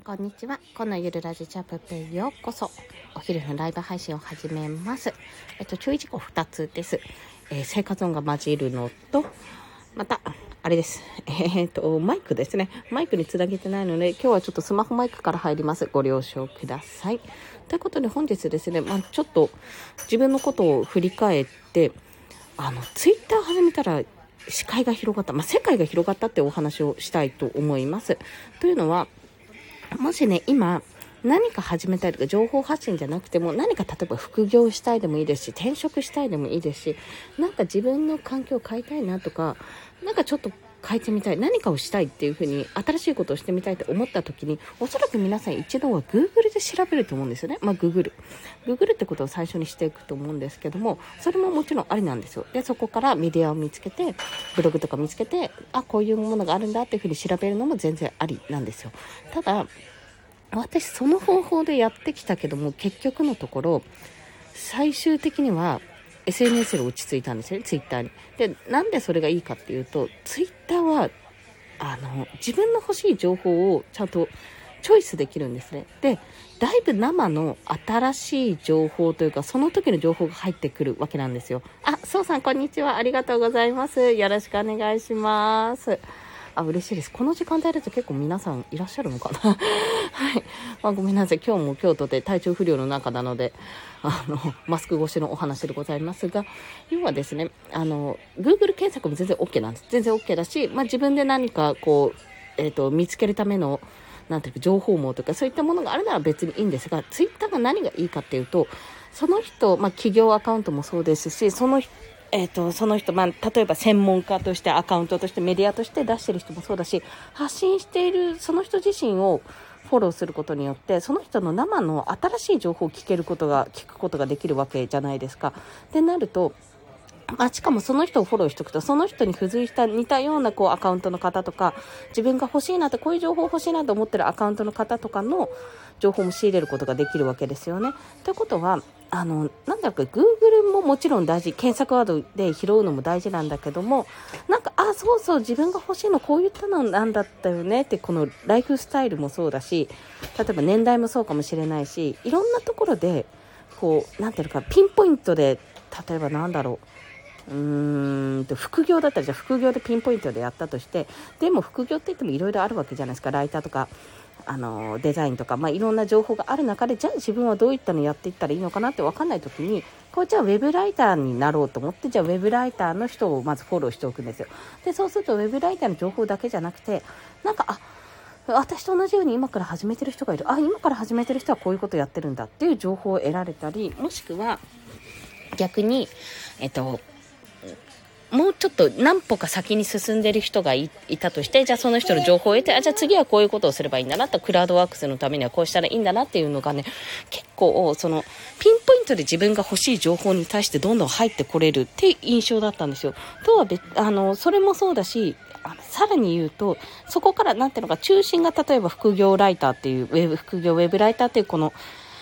んこんにちはこのゆるラジチャップペイようこそお昼のライブ配信を始めますえっと注意事項2つです、えー、生活音が混じるのとまたあれです。えっ、と、マイクですね。マイクにつなげてないので、今日はちょっとスマホマイクから入ります。ご了承ください。ということで本日ですね、まあ、ちょっと自分のことを振り返って、あの、ツイッター始めたら視界が広がった、まあ、世界が広がったってお話をしたいと思います。というのは、もしね、今、何か始めたいとか情報発信じゃなくても何か例えば副業したいでもいいですし転職したいでもいいですしなんか自分の環境を変えたいなとかなんかちょっと変えてみたい何かをしたいっていう風に新しいことをしてみたいと思った時におそらく皆さん一度は Google で調べると思うんですよね。まあ Google。Google ってことを最初にしていくと思うんですけどもそれももちろんありなんですよ。でそこからメディアを見つけてブログとか見つけてあこういうものがあるんだっていう風に調べるのも全然ありなんですよ。ただ私その方法でやってきたけども結局のところ最終的には SNS で落ち着いたんですよね、ツイッターに。で、なんでそれがいいかっていうと、ツイッターは、あの、自分の欲しい情報をちゃんとチョイスできるんですね。で、だいぶ生の新しい情報というか、その時の情報が入ってくるわけなんですよ。あ、そうさん、こんにちは。ありがとうございます。よろしくお願いします。あ、嬉しいです。この時間帯だと結構皆さんいらっしゃるのかな？はい。まあ、ごめんなさい。今日も京都で体調不良の中なので、あの、マスク越しのお話でございますが、要はですね、あの、Google 検索も全然 OK なんです。全然 OK だし、まあ、自分で何かこう、えっ、ー、と、見つけるための、なんていうか、情報網とかそういったものがあるなら別にいいんですが、Twitter が何がいいかっていうと、その人、まあ、企業アカウントもそうですし、その人、えーと、その人、まあ、例えば専門家としてアカウントとしてメディアとして出してる人もそうだし発信しているその人自身をフォローすることによってその人の生の新しい情報を聞けることが聞くことができるわけじゃないですか。ってなるとあ、しかもその人をフォローしておくと、その人に付随した似たようなこうアカウントの方とか、自分が欲しいなって、こういう情報欲しいなと思ってるアカウントの方とかの情報も仕入れることができるわけですよね。ということは、あの、なんだろうか、Google ももちろん大事、検索ワードで拾うのも大事なんだけども、なんか、あ、そうそう、自分が欲しいのこういったのなんだったよねって、このライフスタイルもそうだし、例えば年代もそうかもしれないし、いろんなところで、こう、なんていうのか、ピンポイントで、例えばなんだろう、うーんと副業だったらじゃあ副業でピンポイントでやったとしてでも副業って言ってもいろいろあるわけじゃないですかライターとか。あのデザインとか、まあ、いろんな情報がある中でじゃあ自分はどういったのやっていったらいいのかなって分かんない時にこうじゃあウェブライターになろうと思ってじゃあウェブライターの人をまずフォローしておくんですよ。でそうするとウェブライターの情報だけじゃなくてなんかあ私と同じように今から始めてる人がいる。あ今から始めてる人はこういうことやってるんだっていう情報を得られたりもしくは逆にえっともうちょっと何歩か先に進んでる人がいたとして、じゃあその人の情報を得て、あ、じゃあ次はこういうことをすればいいんだなと、クラウドワークスのためにはこうしたらいいんだなっていうのがね、結構、その、ピンポイントで自分が欲しい情報に対してどんどん入ってこれるって印象だったんですよ。とは別、あの、それもそうだし、あのさらに言うと、そこから、なんていうのか、中心が例えば副業ライターっていう、ウェブ、副業ウェブライターっていうこの、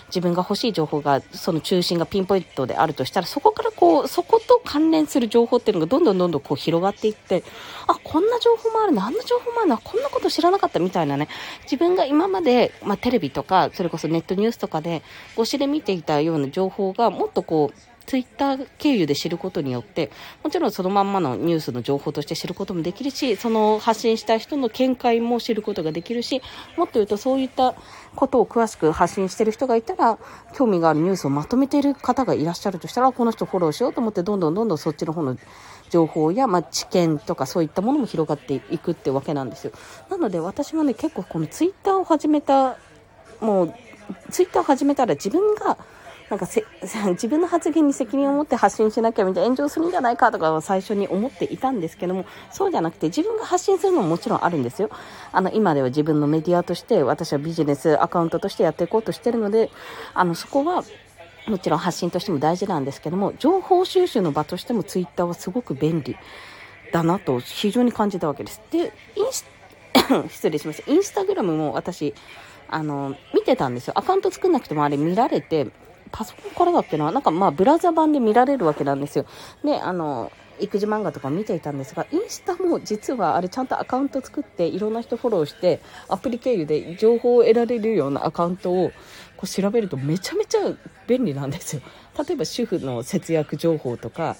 自分が欲しい情報が、その中心がピンポイントであるとしたら、そこからこう、そこと関連する情報っていうのがどんどんどんどんこう広がっていって、あ、こんな情報もあるな、あんな情報もあるな、こんなこと知らなかったみたいなね、自分が今まで、まあ、テレビとか、それこそネットニュースとかで、ごしで見ていたような情報がもっとこう、ツイッター経由で知ることによって、もちろんそのまんまのニュースの情報として知ることもできるし、その発信した人の見解も知ることができるし、もっと言うとそういったことを詳しく発信してる人がいたら、興味があるニュースをまとめている方がいらっしゃるとしたら、この人フォローしようと思って、どんどんどんどんそっちの方の情報や、まあ、知見とかそういったものも広がっていくってわけなんですよ。なので私はね、結構このツイッターを始めた、もう、ツイッターを始めたら自分がなんかせ 自分の発言に責任を持って発信しなきゃみたいな炎上するんじゃないかとかは最初に思っていたんですけどもそうじゃなくて自分が発信するのももちろんあるんですよあの今では自分のメディアとして私はビジネスアカウントとしてやっていこうとしてるのであのそこはもちろん発信としても大事なんですけども情報収集の場としてもツイッターはすごく便利だなと非常に感じたわけです。で、インス 失礼しました。インスタグラムも私、あの、見てたんですよ。アカウント作んなくてもあれ見られて、パソコンからだっけななんかまあブラウザ版で見られるわけなんですよ。で、あの、育児漫画とか見ていたんですが、インスタも実はあれちゃんとアカウント作っていろんな人フォローしてアプリ経由で情報を得られるようなアカウントをこう調べるとめちゃめちゃ便利なんですよ。例えば主婦の節約情報とか、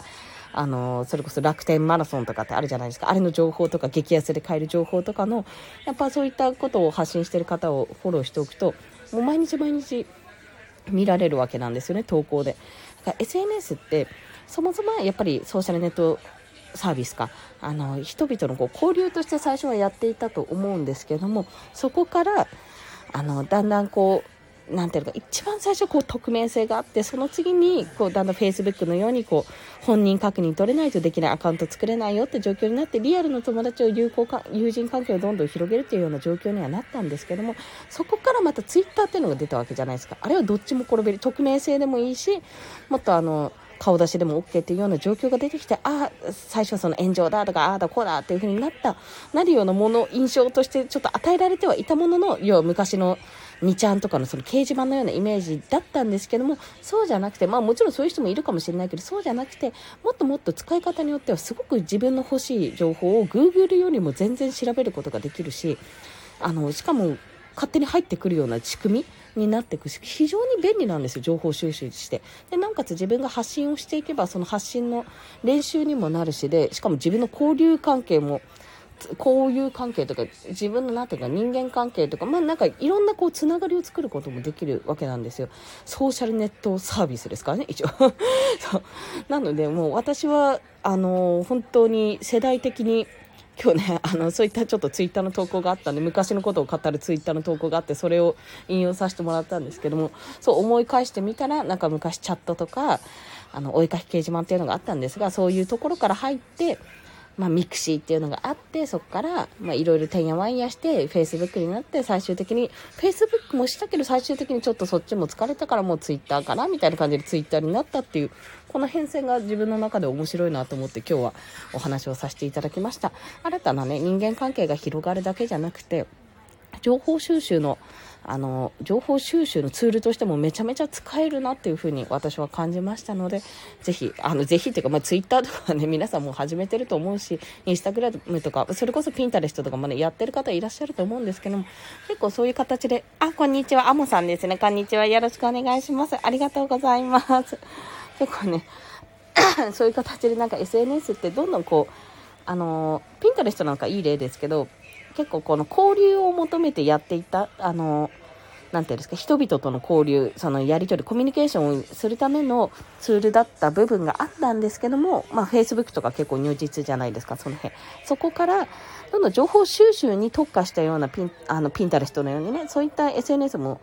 あの、それこそ楽天マラソンとかってあるじゃないですか。あれの情報とか激安で買える情報とかの、やっぱそういったことを発信してる方をフォローしておくと、もう毎日毎日見られるわけなんですよね、投稿で。だから SNS って、そもそもやっぱりソーシャルネットサービスかあの人々のこう交流として最初はやっていたと思うんですけどもそこからあのだんだんこうなんていうか一番最初こう匿名性があってその次にこうだんだんフェイスブックのようにこう本人確認取れないとできないアカウント作れないよって状況になってリアルの友達を友好か 友人関係をどんどん広げるっていうような状況にはなったんですけどもそこからまたツイッターっていうのが出たわけじゃないですか。あれはどっちも転べる匿名性でもいいしもっとあの顔出しでも OK っていうような状況が出てきてああ最初はその炎上だとかああだこうだっていう風になったなるようなもの印象としてちょっと与えられてはいたものの要は昔の2ちゃんとかのその掲示板のようなイメージだったんですけどもそうじゃなくてまあもちろんそういう人もいるかもしれないけどそうじゃなくてもっともっと使い方によってはすごく自分の欲しい情報を Google よりも全然調べることができるしあのしかも勝手に入ってくるような仕組みになっていくし非常に便利なんですよ情報収集して。でなおかつ自分が発信をしていけばその発信の練習にもなるしでしかも自分の交流関係も交友関係とか自分のなんていうか人間関係とかまあなんかいろんなこうつながりを作ることもできるわけなんですよ。ソーシャルネットサービスですからね一応。そう。なのでもう私はあの本当に世代的に今日ね、あの、そういったちょっとツイッターの投稿があったんで、昔のことを語るツイッターの投稿があって、それを引用させてもらったんですけども、そう思い返してみたら、なんか昔チャットとか、あの、お絵かき掲示板っていうのがあったんですが、そういうところから入って、まあ、 mixi っていうのがあってそこからまあいろいろてんやわんやしてフェイスブックになって最終的にフェイスブックもしたけど最終的にちょっとそっちも疲れたからもうツイッターかなみたいな感じでツイッターになったっていうこの変遷が自分の中で面白いなと思って今日はお話をさせていただきました。新たなね人間関係が広がるだけじゃなくて情報収集のあの情報収集のツールとしてもめちゃめちゃ使えるなっていうふうに私は感じましたのでぜひあのぜひっていうか、まあ、ツイッターとかね 皆さんも始めてると思うしインスタグラムとかそれこそピンタレストとかもねやってる方いらっしゃると思うんですけども結構そういう形であこんにちはアモさんですね。こんにちは。よろしくお願いします。ありがとうございます。結構ね そういう形でなんか SNS ってどんどんこうあのピンタレストなんかいい例ですけど結構この交流を求めてやっていた、あの、なていうんですか、人々との交流、そのやり取り、コミュニケーションをするためのツールだった部分があったんですけども、まあ、Facebook とか結構入実じゃないですか、その辺。そこから、どんどん情報収集に特化したようなピン、あの、ピンタレストのようにね、そういった SNS も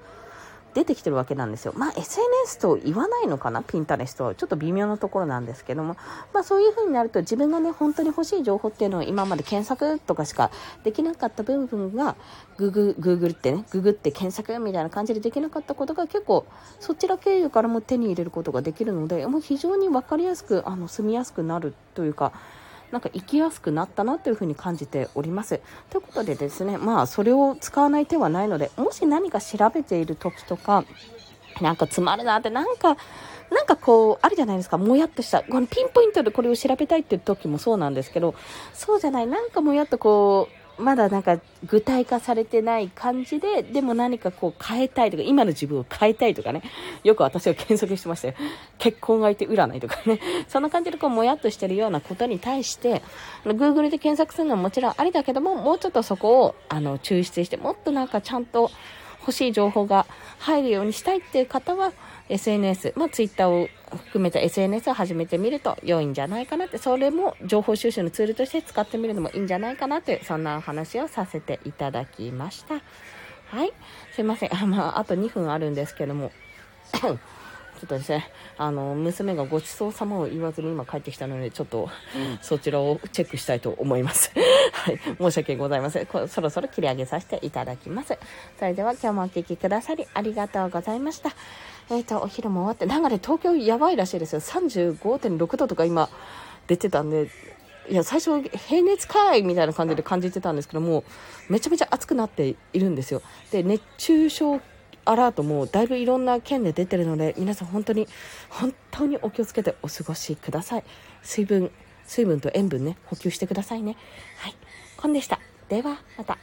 出てきてるわけなんですよ。まあ SNS と言わないのかな、ピンタレストは。ちょっと微妙なところなんですけども、まあそういう風になると自分がね、本当に欲しい情報っていうのを今まで検索とかしかできなかった部分が、ググ、グーグルってね、ググって検索みたいな感じでできなかったことが結構、そちら経由からも手に入れることができるので、もう非常に分かりやすく、あの、住みやすくなるというか、なんか生きやすくなったなというふうに感じております。ということでですね、まあそれを使わない手はないので、もし何か調べている時とか、なんか詰まるなって、なんか、なんかこう、あるじゃないですか、もやっとした、このピンポイントでこれを調べたいっていう時もそうなんですけど、そうじゃない、なんかもやっとこう、まだなんか具体化されてない感じで、でも何かこう変えたいとか、今の自分を変えたいとかね、よく私は検索してましたよ。結婚相手占いとかね、そんな感じでこうもやっとしてるようなことに対して、Google で検索するのはもちろんありだけども、もうちょっとそこをあの抽出して、もっとなんかちゃんと欲しい情報が入るようにしたいっていう方は、SNS、まあ、Twitter を含めた SNS を始めてみると良いんじゃないかなって、それも情報収集のツールとして使ってみるのもいいんじゃないかなという、そんなお話をさせていただきました。はい。すいません。あ、まあ、あと2分あるんですけども。ちょっとですね、あの、娘がごちそうさまを言わずに今帰ってきたので、ちょっと、そちらをチェックしたいと思います。はい。申し訳ございません。そろそろ切り上げさせていただきます。それでは今日もお聴きくださりありがとうございました。えっ、ー、と、お昼も終わって、なんかね、東京やばいらしいですよ。35.6度とか今出てたんで、いや、最初、平熱かいみたいな感じで感じてたんですけども、めちゃめちゃ暑くなっているんですよ。で、熱中症アラートもだいぶいろんな県で出てるので、皆さん本当に、本当にお気をつけてお過ごしください。水分、水分と塩分ね、補給してくださいね。はい。コンでした。では、また。